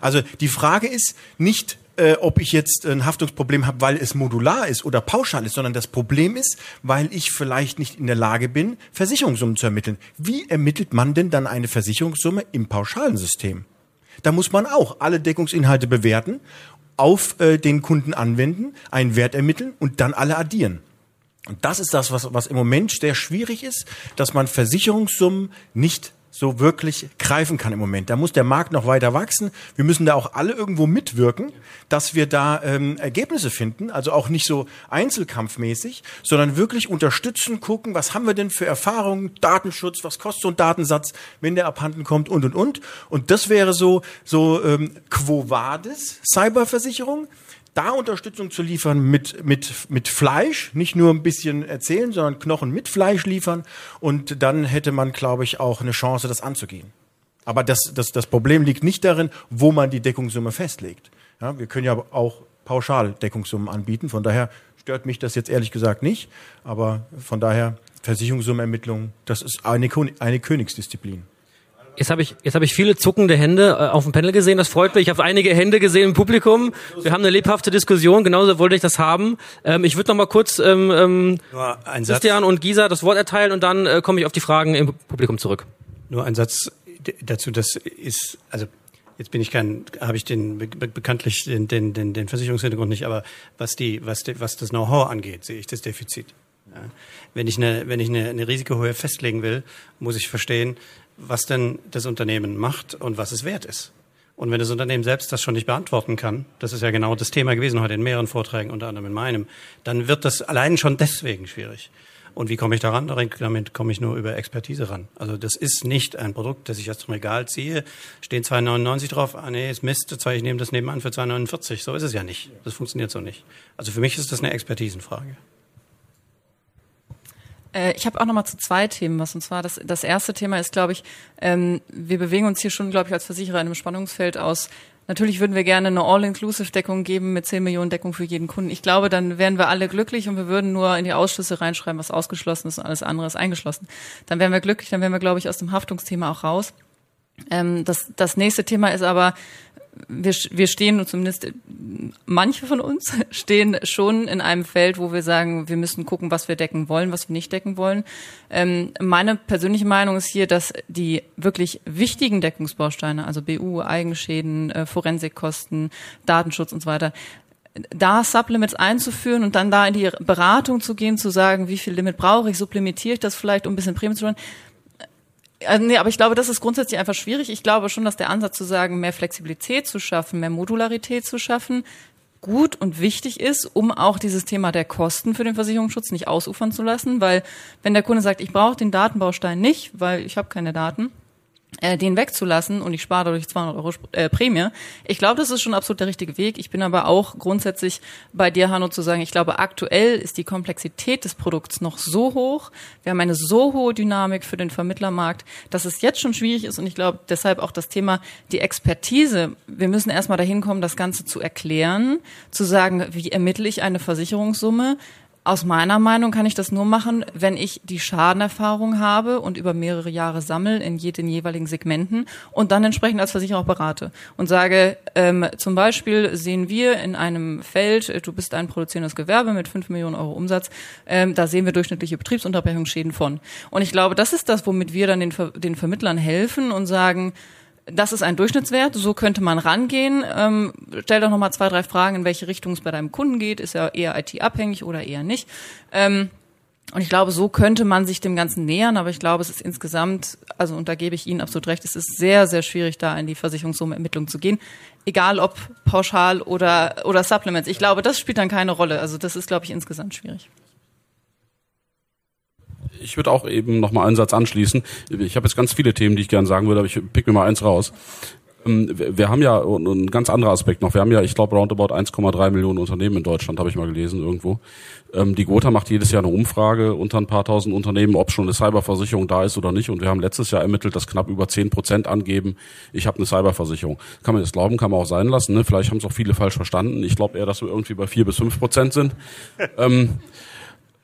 Also die Frage ist nicht, äh, ob ich jetzt ein Haftungsproblem habe, weil es modular ist oder pauschal ist, sondern das Problem ist, weil ich vielleicht nicht in der Lage bin, Versicherungssummen zu ermitteln. Wie ermittelt man denn dann eine Versicherungssumme im pauschalen System? Da muss man auch alle Deckungsinhalte bewerten auf äh, den Kunden anwenden, einen Wert ermitteln und dann alle addieren. Und das ist das, was, was im Moment sehr schwierig ist, dass man Versicherungssummen nicht so wirklich greifen kann im Moment. Da muss der Markt noch weiter wachsen. Wir müssen da auch alle irgendwo mitwirken, dass wir da ähm, Ergebnisse finden. Also auch nicht so einzelkampfmäßig, sondern wirklich unterstützen, gucken, was haben wir denn für Erfahrungen, Datenschutz, was kostet so ein Datensatz, wenn der abhanden kommt und und und. Und das wäre so so ähm, Quo Vadis Cyberversicherung da Unterstützung zu liefern mit, mit, mit Fleisch, nicht nur ein bisschen erzählen, sondern Knochen mit Fleisch liefern. Und dann hätte man, glaube ich, auch eine Chance, das anzugehen. Aber das, das, das Problem liegt nicht darin, wo man die Deckungssumme festlegt. Ja, wir können ja auch pauschal Deckungssummen anbieten. Von daher stört mich das jetzt ehrlich gesagt nicht. Aber von daher Versicherungssummenermittlung, das ist eine, eine Königsdisziplin. Jetzt habe ich, jetzt habe ich viele zuckende Hände äh, auf dem Panel gesehen. Das freut mich. Ich habe einige Hände gesehen im Publikum. Wir haben eine lebhafte Diskussion. Genauso wollte ich das haben. Ähm, ich würde noch mal kurz ähm, ähm, Christian und Gisa das Wort erteilen und dann äh, komme ich auf die Fragen im Publikum zurück. Nur ein Satz dazu. Das ist also Jetzt bin ich kein, habe ich den be bekanntlich den, den, den, den Versicherungshintergrund nicht, aber was die, was, die, was das Know-how angeht, sehe ich das Defizit. Ja. Wenn ich eine, wenn ich eine, eine Risikohöhe festlegen will, muss ich verstehen, was denn das Unternehmen macht und was es wert ist. Und wenn das Unternehmen selbst das schon nicht beantworten kann, das ist ja genau das Thema gewesen heute in mehreren Vorträgen, unter anderem in meinem, dann wird das allein schon deswegen schwierig. Und wie komme ich daran? Damit komme ich nur über Expertise ran. Also das ist nicht ein Produkt, das ich aus dem Regal ziehe, stehen 2,99 drauf, ah nee, ist Mist, ich nehme das nebenan für 2,49. So ist es ja nicht. Das funktioniert so nicht. Also für mich ist das eine Expertisenfrage. Äh, ich habe auch noch mal zu zwei Themen was. Und zwar das, das erste Thema ist, glaube ich, ähm, wir bewegen uns hier schon, glaube ich, als Versicherer in einem Spannungsfeld aus. Natürlich würden wir gerne eine All-Inclusive-Deckung geben mit 10 Millionen Deckung für jeden Kunden. Ich glaube, dann wären wir alle glücklich und wir würden nur in die Ausschlüsse reinschreiben, was ausgeschlossen ist und alles andere ist eingeschlossen. Dann wären wir glücklich, dann wären wir, glaube ich, aus dem Haftungsthema auch raus. Ähm, das, das nächste Thema ist aber, wir, wir stehen, und zumindest manche von uns *laughs* stehen schon in einem Feld, wo wir sagen, wir müssen gucken, was wir decken wollen, was wir nicht decken wollen. Ähm, meine persönliche Meinung ist hier, dass die wirklich wichtigen Deckungsbausteine, also BU, Eigenschäden, äh, Forensikkosten, Datenschutz und so weiter, da Sublimits einzuführen und dann da in die Beratung zu gehen, zu sagen, wie viel Limit brauche ich, supplementiere ich das vielleicht, um ein bisschen Prämie zu holen, äh, nee, aber ich glaube, das ist grundsätzlich einfach schwierig. Ich glaube schon, dass der Ansatz zu sagen, mehr Flexibilität zu schaffen, mehr Modularität zu schaffen, gut und wichtig ist, um auch dieses Thema der Kosten für den Versicherungsschutz nicht ausufern zu lassen, weil wenn der Kunde sagt, ich brauche den Datenbaustein nicht, weil ich habe keine Daten, äh, den wegzulassen und ich spare dadurch 200 Euro äh, Prämie. Ich glaube, das ist schon absolut der richtige Weg. Ich bin aber auch grundsätzlich bei dir, Hanno, zu sagen, ich glaube, aktuell ist die Komplexität des Produkts noch so hoch. Wir haben eine so hohe Dynamik für den Vermittlermarkt, dass es jetzt schon schwierig ist und ich glaube deshalb auch das Thema, die Expertise. Wir müssen erstmal dahin kommen, das Ganze zu erklären, zu sagen, wie ermittle ich eine Versicherungssumme, aus meiner Meinung kann ich das nur machen, wenn ich die Schadenerfahrung habe und über mehrere Jahre sammle in den jeweiligen Segmenten und dann entsprechend als Versicherer auch berate und sage, ähm, zum Beispiel sehen wir in einem Feld, äh, du bist ein produzierendes Gewerbe mit fünf Millionen Euro Umsatz, ähm, da sehen wir durchschnittliche Betriebsunterbrechungsschäden von. Und ich glaube, das ist das, womit wir dann den, Ver den Vermittlern helfen und sagen, das ist ein Durchschnittswert, so könnte man rangehen. Ähm, stell doch nochmal zwei, drei Fragen, in welche Richtung es bei deinem Kunden geht. Ist er eher IT-abhängig oder eher nicht? Ähm, und ich glaube, so könnte man sich dem Ganzen nähern, aber ich glaube, es ist insgesamt, also und da gebe ich Ihnen absolut recht, es ist sehr, sehr schwierig, da in die Versicherungssummenermittlung zu gehen. Egal ob pauschal oder, oder Supplements. Ich glaube, das spielt dann keine Rolle. Also das ist, glaube ich, insgesamt schwierig ich würde auch eben noch mal einen Satz anschließen. Ich habe jetzt ganz viele Themen, die ich gerne sagen würde, aber ich pick mir mal eins raus. Ähm, wir haben ja ein ganz anderer Aspekt noch. Wir haben ja, ich glaube, roundabout 1,3 Millionen Unternehmen in Deutschland, habe ich mal gelesen irgendwo. Ähm, die Gotha macht jedes Jahr eine Umfrage unter ein paar tausend Unternehmen, ob schon eine Cyberversicherung da ist oder nicht. Und wir haben letztes Jahr ermittelt, dass knapp über 10 Prozent angeben, ich habe eine Cyberversicherung. Kann man das glauben, kann man auch sein lassen. Ne? Vielleicht haben es auch viele falsch verstanden. Ich glaube eher, dass wir irgendwie bei vier bis fünf Prozent sind. *laughs* ähm,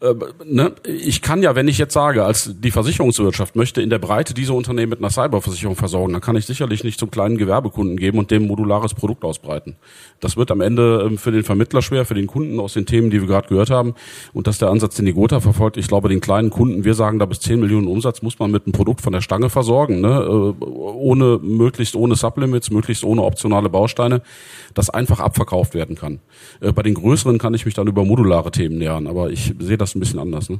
äh, ne, ich kann ja, wenn ich jetzt sage, als die Versicherungswirtschaft möchte in der Breite diese Unternehmen mit einer Cyberversicherung versorgen, dann kann ich sicherlich nicht zum kleinen Gewerbekunden geben und dem modulares Produkt ausbreiten. Das wird am Ende ähm, für den Vermittler schwer, für den Kunden aus den Themen, die wir gerade gehört haben. Und das ist der Ansatz, den die Gotha verfolgt. Ich glaube, den kleinen Kunden, wir sagen, da bis 10 Millionen Umsatz muss man mit einem Produkt von der Stange versorgen, ne? Äh, ohne, möglichst ohne Sublimits, möglichst ohne optionale Bausteine, das einfach abverkauft werden kann. Äh, bei den größeren kann ich mich dann über modulare Themen nähern, aber ich sehe das ein bisschen anders. Ne?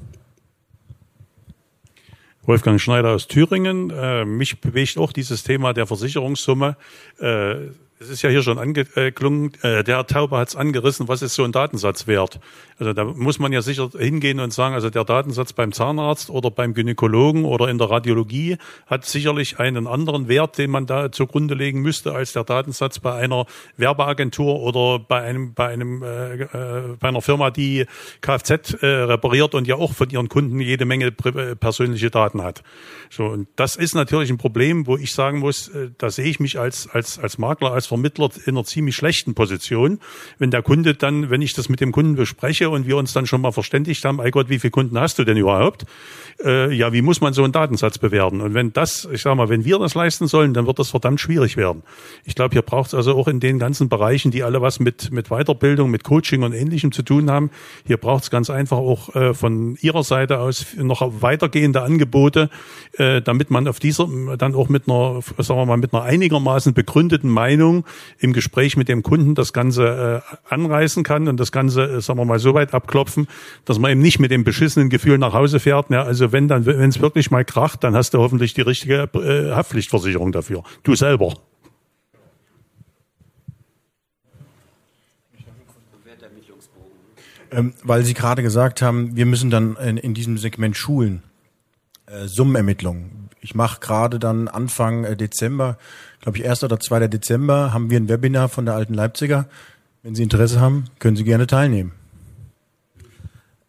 Wolfgang Schneider aus Thüringen. Äh, mich bewegt auch dieses Thema der Versicherungssumme. Äh, es ist ja hier schon angeklungen, äh, der Herr Tauber hat es angerissen, was ist so ein Datensatz wert? Also da muss man ja sicher hingehen und sagen, also der Datensatz beim Zahnarzt oder beim Gynäkologen oder in der Radiologie hat sicherlich einen anderen Wert, den man da zugrunde legen müsste, als der Datensatz bei einer Werbeagentur oder bei einem, bei einem, äh, äh, bei einer Firma, die Kfz äh, repariert und ja auch von ihren Kunden jede Menge äh, persönliche Daten hat. So, und das ist natürlich ein Problem, wo ich sagen muss, äh, da sehe ich mich als, als, als Makler, als Vermittler in einer ziemlich schlechten Position. Wenn der Kunde dann, wenn ich das mit dem Kunden bespreche und wir uns dann schon mal verständigt haben, ey Gott, wie viele Kunden hast du denn überhaupt? Äh, ja, wie muss man so einen Datensatz bewerten? Und wenn das, ich sag mal, wenn wir das leisten sollen, dann wird das verdammt schwierig werden. Ich glaube, hier braucht es also auch in den ganzen Bereichen, die alle was mit, mit Weiterbildung, mit Coaching und Ähnlichem zu tun haben, hier braucht es ganz einfach auch äh, von Ihrer Seite aus noch weitergehende Angebote, äh, damit man auf dieser dann auch mit einer, sagen wir mal, mit einer einigermaßen begründeten Meinung im Gespräch mit dem Kunden das Ganze äh, anreißen kann und das Ganze, äh, sagen wir mal, so weit abklopfen, dass man eben nicht mit dem beschissenen Gefühl nach Hause fährt. Ja, also wenn dann, wenn es wirklich mal kracht, dann hast du hoffentlich die richtige äh, Haftpflichtversicherung dafür. Du selber. Ähm, weil Sie gerade gesagt haben, wir müssen dann in, in diesem Segment schulen. Äh, Summenermittlung. Ich mache gerade dann Anfang äh, Dezember, glaube ich 1. oder 2. Dezember, haben wir ein Webinar von der Alten Leipziger. Wenn Sie Interesse haben, können Sie gerne teilnehmen.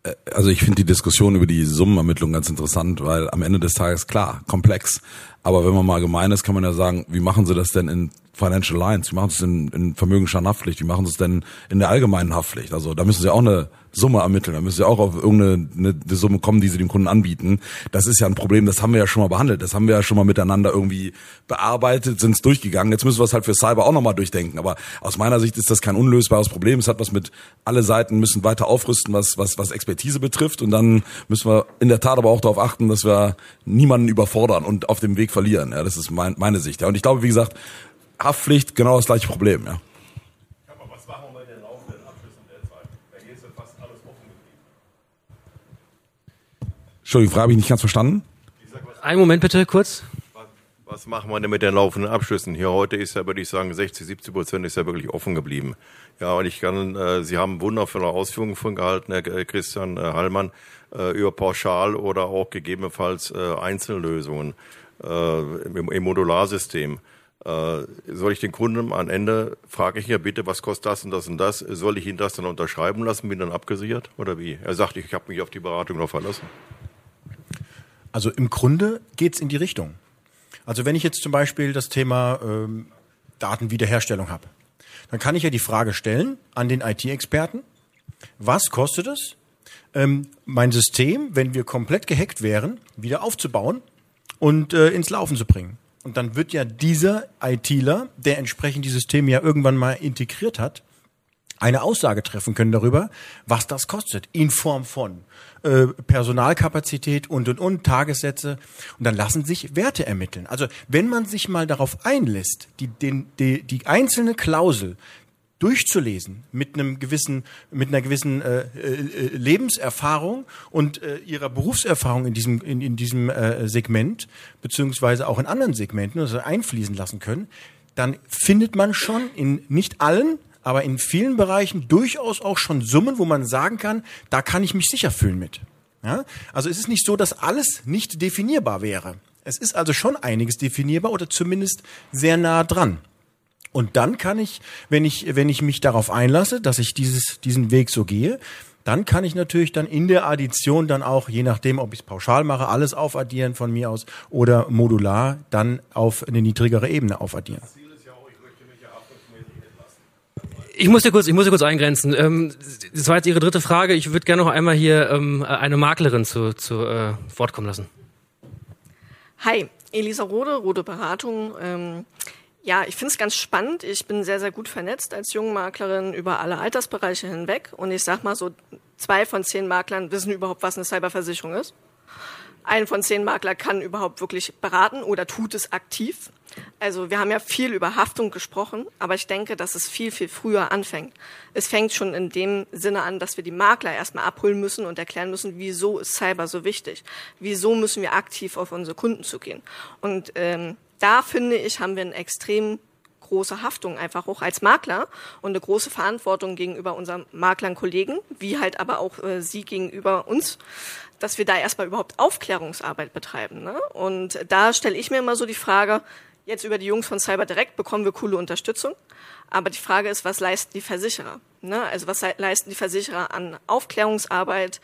Äh, also ich finde die Diskussion über die Summenermittlung ganz interessant, weil am Ende des Tages klar, komplex. Aber wenn man mal gemein ist, kann man ja sagen, wie machen Sie das denn in Financial Lines? Wie machen Sie es in, in Vermögensschadenhaftpflicht? Wie machen Sie es denn in der allgemeinen Haftpflicht? Also da müssen Sie auch eine Summe ermitteln. Da müssen Sie auch auf irgendeine eine, eine Summe kommen, die Sie dem Kunden anbieten. Das ist ja ein Problem, das haben wir ja schon mal behandelt. Das haben wir ja schon mal miteinander irgendwie bearbeitet, sind es durchgegangen. Jetzt müssen wir es halt für Cyber auch nochmal durchdenken. Aber aus meiner Sicht ist das kein unlösbares Problem. Es hat was mit, alle Seiten müssen weiter aufrüsten, was, was, was Expertise betrifft. Und dann müssen wir in der Tat aber auch darauf achten, dass wir niemanden überfordern und auf dem Weg verlieren. Ja, das ist mein, meine Sicht. Ja. Und ich glaube, wie gesagt, Haftpflicht genau das gleiche Problem. Ja. Entschuldigung, Frage habe ich nicht ganz verstanden. Einen Moment bitte, kurz. Was machen wir denn mit den laufenden Abschlüssen? Hier heute ist ja, würde ich sagen, 60, 70 Prozent ist ja wirklich offen geblieben. Ja, und ich kann, äh, Sie haben wundervolle Ausführungen von gehalten, Herr Christian äh, Hallmann, äh, über Pauschal oder auch gegebenenfalls äh, Einzellösungen äh, im, im Modularsystem. Äh, soll ich den Kunden am Ende, frage ich ja bitte, was kostet das und das und das, soll ich ihn das dann unterschreiben lassen, bin dann abgesichert oder wie? Er sagt, ich habe mich auf die Beratung noch verlassen. Also im Grunde geht's in die Richtung. Also wenn ich jetzt zum Beispiel das Thema ähm, Datenwiederherstellung habe, dann kann ich ja die Frage stellen an den IT-Experten, was kostet es, ähm, mein System, wenn wir komplett gehackt wären, wieder aufzubauen und äh, ins Laufen zu bringen. Und dann wird ja dieser ITler, der entsprechend die Systeme ja irgendwann mal integriert hat, eine Aussage treffen können darüber, was das kostet, in Form von äh, Personalkapazität und und und Tagessätze und dann lassen sich Werte ermitteln. Also wenn man sich mal darauf einlässt, die, den, die, die einzelne Klausel durchzulesen mit einem gewissen mit einer gewissen äh, äh, Lebenserfahrung und äh, ihrer Berufserfahrung in diesem in, in diesem äh, Segment beziehungsweise auch in anderen Segmenten also einfließen lassen können, dann findet man schon in nicht allen aber in vielen Bereichen durchaus auch schon Summen, wo man sagen kann, da kann ich mich sicher fühlen mit. Ja? Also es ist nicht so, dass alles nicht definierbar wäre. Es ist also schon einiges definierbar oder zumindest sehr nah dran. Und dann kann ich, wenn ich, wenn ich mich darauf einlasse, dass ich dieses, diesen Weg so gehe, dann kann ich natürlich dann in der Addition dann auch, je nachdem, ob ich es pauschal mache, alles aufaddieren von mir aus oder modular dann auf eine niedrigere Ebene aufaddieren. Ich muss dir kurz, ich muss dir kurz eingrenzen. Ähm, das war jetzt Ihre dritte Frage. Ich würde gerne noch einmal hier ähm, eine Maklerin zu, zu äh, Wort kommen lassen. Hi, Elisa Rode, Rode Beratung. Ähm, ja, ich finde es ganz spannend. Ich bin sehr, sehr gut vernetzt als Jungmaklerin über alle Altersbereiche hinweg. Und ich sag mal so, zwei von zehn Maklern wissen überhaupt, was eine Cyberversicherung ist. Ein von zehn Makler kann überhaupt wirklich beraten oder tut es aktiv. Also wir haben ja viel über Haftung gesprochen, aber ich denke, dass es viel, viel früher anfängt. Es fängt schon in dem Sinne an, dass wir die Makler erstmal abholen müssen und erklären müssen, wieso ist Cyber so wichtig? Wieso müssen wir aktiv auf unsere Kunden zugehen? Und ähm, da finde ich, haben wir eine extrem große Haftung einfach auch als Makler und eine große Verantwortung gegenüber unseren Maklern Kollegen, wie halt aber auch äh, sie gegenüber uns, dass wir da erstmal überhaupt Aufklärungsarbeit betreiben. Ne? Und da stelle ich mir immer so die Frage, Jetzt über die Jungs von Cyber Direct bekommen wir coole Unterstützung. Aber die Frage ist, was leisten die Versicherer? Ne? Also was leisten die Versicherer an Aufklärungsarbeit,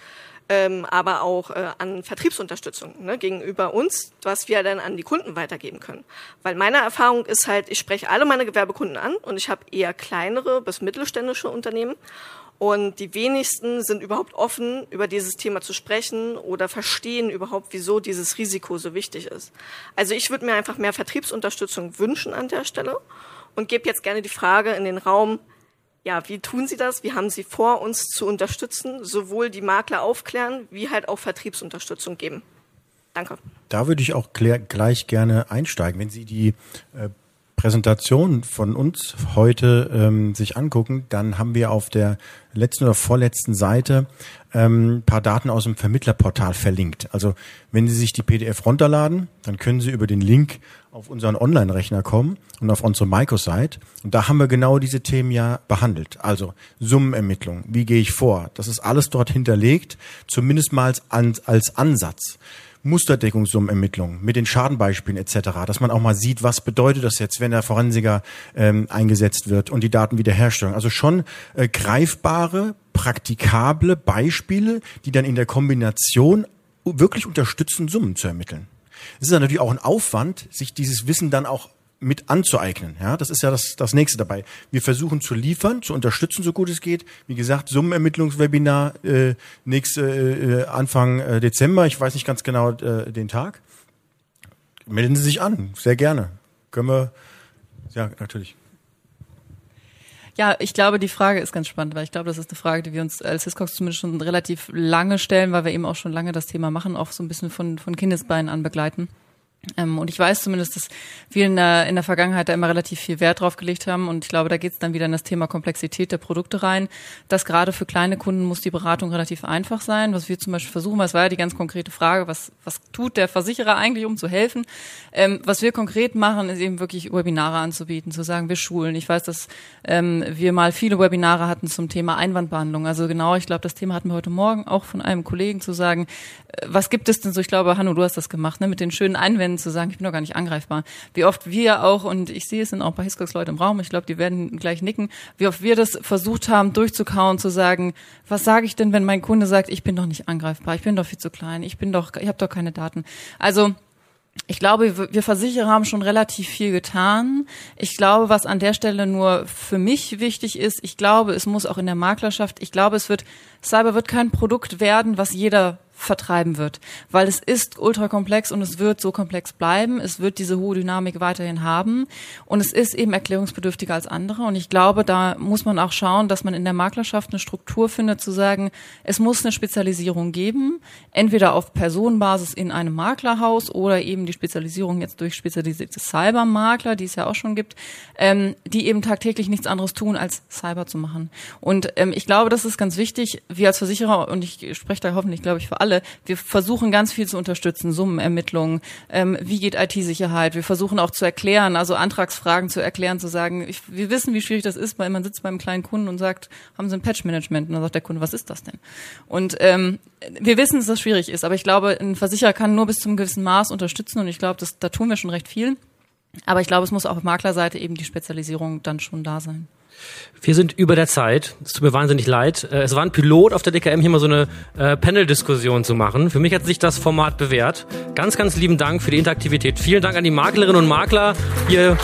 ähm, aber auch äh, an Vertriebsunterstützung ne, gegenüber uns, was wir dann an die Kunden weitergeben können. Weil meine Erfahrung ist halt, ich spreche alle meine Gewerbekunden an und ich habe eher kleinere bis mittelständische Unternehmen und die wenigsten sind überhaupt offen, über dieses Thema zu sprechen oder verstehen überhaupt, wieso dieses Risiko so wichtig ist. Also ich würde mir einfach mehr Vertriebsunterstützung wünschen an der Stelle und gebe jetzt gerne die Frage in den Raum, ja, wie tun Sie das? Wie haben Sie vor, uns zu unterstützen? Sowohl die Makler aufklären, wie halt auch Vertriebsunterstützung geben. Danke. Da würde ich auch gleich gerne einsteigen. Wenn Sie die äh, Präsentation von uns heute ähm, sich angucken, dann haben wir auf der letzten oder vorletzten Seite ähm, paar Daten aus dem Vermittlerportal verlinkt. Also wenn Sie sich die PDF runterladen, dann können Sie über den Link auf unseren Online-Rechner kommen und auf unsere Microsite. Und da haben wir genau diese Themen ja behandelt. Also Summenermittlung, wie gehe ich vor? Das ist alles dort hinterlegt, zumindest mal als, als Ansatz. Musterdeckungssummenermittlung mit den Schadenbeispielen etc., dass man auch mal sieht, was bedeutet das jetzt, wenn der Forensiker ähm, eingesetzt wird und die Datenwiederherstellung. Also schon äh, greifbare, praktikable Beispiele, die dann in der Kombination wirklich unterstützen, Summen zu ermitteln. Es ist natürlich auch ein Aufwand, sich dieses Wissen dann auch mit anzueignen. Ja, das ist ja das, das nächste dabei. Wir versuchen zu liefern, zu unterstützen, so gut es geht. Wie gesagt, Summenermittlungswebinar äh, nächste äh, Anfang äh, Dezember. Ich weiß nicht ganz genau äh, den Tag. Melden Sie sich an, sehr gerne. Können wir, ja, natürlich. Ja, ich glaube, die Frage ist ganz spannend, weil ich glaube, das ist eine Frage, die wir uns als Hiscox zumindest schon relativ lange stellen, weil wir eben auch schon lange das Thema machen, auch so ein bisschen von, von Kindesbeinen an begleiten. Ähm, und ich weiß zumindest, dass wir in der, in der Vergangenheit da immer relativ viel Wert drauf gelegt haben. Und ich glaube, da geht es dann wieder in das Thema Komplexität der Produkte rein. Dass gerade für kleine Kunden muss die Beratung relativ einfach sein. Was wir zum Beispiel versuchen, was war ja die ganz konkrete Frage, was, was tut der Versicherer eigentlich, um zu helfen? Ähm, was wir konkret machen, ist eben wirklich Webinare anzubieten, zu sagen, wir schulen. Ich weiß, dass ähm, wir mal viele Webinare hatten zum Thema Einwandbehandlung. Also genau, ich glaube, das Thema hatten wir heute Morgen auch von einem Kollegen zu sagen, äh, was gibt es denn so? Ich glaube, Hanno, du hast das gemacht, ne, mit den schönen Einwänden zu sagen, ich bin doch gar nicht angreifbar. Wie oft wir auch, und ich sehe es sind auch bei Hiscox Leute im Raum, ich glaube, die werden gleich nicken, wie oft wir das versucht haben, durchzukauen, zu sagen, was sage ich denn, wenn mein Kunde sagt, ich bin doch nicht angreifbar, ich bin doch viel zu klein, ich bin doch, ich habe doch keine Daten. Also ich glaube, wir Versicherer haben schon relativ viel getan. Ich glaube, was an der Stelle nur für mich wichtig ist, ich glaube, es muss auch in der Maklerschaft, ich glaube, es wird, Cyber wird kein Produkt werden, was jeder vertreiben wird, weil es ist ultra komplex und es wird so komplex bleiben. Es wird diese hohe Dynamik weiterhin haben und es ist eben erklärungsbedürftiger als andere. Und ich glaube, da muss man auch schauen, dass man in der Maklerschaft eine Struktur findet, zu sagen, es muss eine Spezialisierung geben, entweder auf Personenbasis in einem Maklerhaus oder eben die Spezialisierung jetzt durch spezialisierte Cybermakler, die es ja auch schon gibt, ähm, die eben tagtäglich nichts anderes tun, als Cyber zu machen. Und ähm, ich glaube, das ist ganz wichtig. Wir als Versicherer, und ich spreche da hoffentlich, glaube ich, für alle, alle. Wir versuchen ganz viel zu unterstützen, Summenermittlungen, ähm, wie geht IT-Sicherheit. Wir versuchen auch zu erklären, also Antragsfragen zu erklären, zu sagen, ich, wir wissen, wie schwierig das ist, weil man sitzt beim kleinen Kunden und sagt, haben Sie ein Patch-Management? Und dann sagt der Kunde, was ist das denn? Und ähm, wir wissen, dass das schwierig ist, aber ich glaube, ein Versicherer kann nur bis zum gewissen Maß unterstützen und ich glaube, das, da tun wir schon recht viel. Aber ich glaube, es muss auch auf Maklerseite eben die Spezialisierung dann schon da sein. Wir sind über der Zeit. Es tut mir wahnsinnig leid. Äh, es war ein Pilot auf der DKM, hier mal so eine äh, Panel-Diskussion zu machen. Für mich hat sich das Format bewährt. Ganz, ganz lieben Dank für die Interaktivität. Vielen Dank an die Maklerinnen und Makler. Ihr